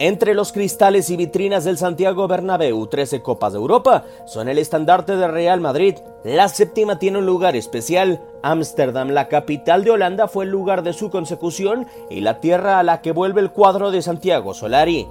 Entre los cristales y vitrinas del Santiago Bernabéu, 13 Copas de Europa son el estandarte de Real Madrid. La séptima tiene un lugar especial. Ámsterdam, la capital de Holanda, fue el lugar de su consecución y la tierra a la que vuelve el cuadro de Santiago Solari.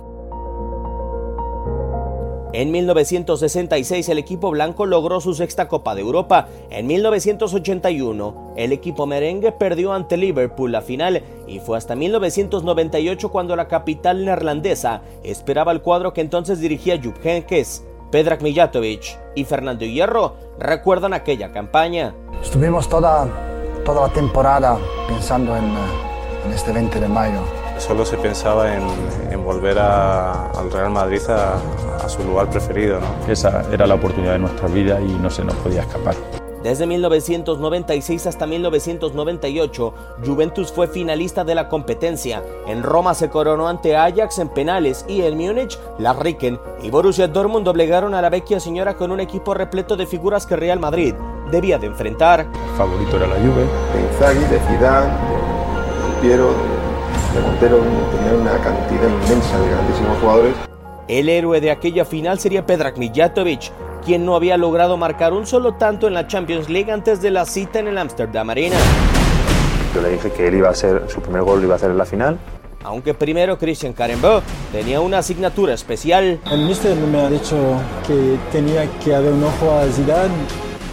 En 1966 el equipo blanco logró su sexta Copa de Europa. En 1981 el equipo merengue perdió ante Liverpool la final y fue hasta 1998 cuando la capital neerlandesa esperaba el cuadro que entonces dirigía Jupp Heynckes. Pedrak Mijatovic y Fernando Hierro recuerdan aquella campaña. Estuvimos toda, toda la temporada pensando en, en este 20 de mayo solo se pensaba en, en volver a, al Real Madrid a, a, su lugar preferido. ¿no? Esa era la oportunidad de nuestra vida y no se nos podía escapar. Desde 1996 hasta 1998, Juventus fue finalista de la competencia. En Roma se coronó ante Ajax en penales y en Múnich, la Riken y Borussia Dortmund doblegaron a la vecchia señora con un equipo repleto de figuras que Real Madrid debía de enfrentar. El favorito era la Juve. De Inzaghi, de Zidane, de Piero, Montero tenía una cantidad inmensa de grandísimos jugadores. El héroe de aquella final sería Pedrak Mijatovic, quien no había logrado marcar un solo tanto en la Champions League antes de la cita en el Amsterdam Arena. Yo le dije que él iba a hacer, su primer gol iba a hacer en la final. Aunque primero Christian Karembeu tenía una asignatura especial. El mister me ha dicho que tenía que haber un ojo a Zidane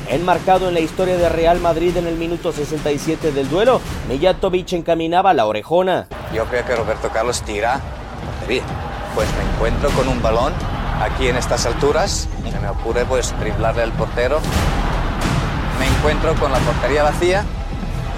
Enmarcado en la historia de Real Madrid en el minuto 67 del duelo, Mijatovic encaminaba la orejona. Yo creo que Roberto Carlos tira. Pues me encuentro con un balón aquí en estas alturas. Se me ocurre pues driblarle al portero. Me encuentro con la portería vacía.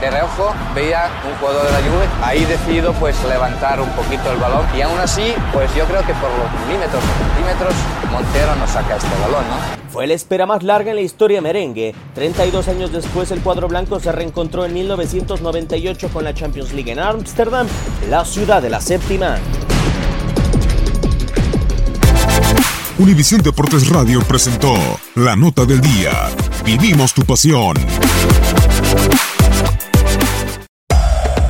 De reojo veía un jugador de la Juve. Ahí decido pues levantar un poquito el balón. Y aún así, pues yo creo que por los milímetros o centímetros, Montero nos saca este balón, ¿no? Fue la espera más larga en la historia merengue. 32 años después, el cuadro blanco se reencontró en 1998 con la Champions League en Ámsterdam, la ciudad de la séptima. Univisión Deportes Radio presentó la nota del día. Vivimos tu pasión.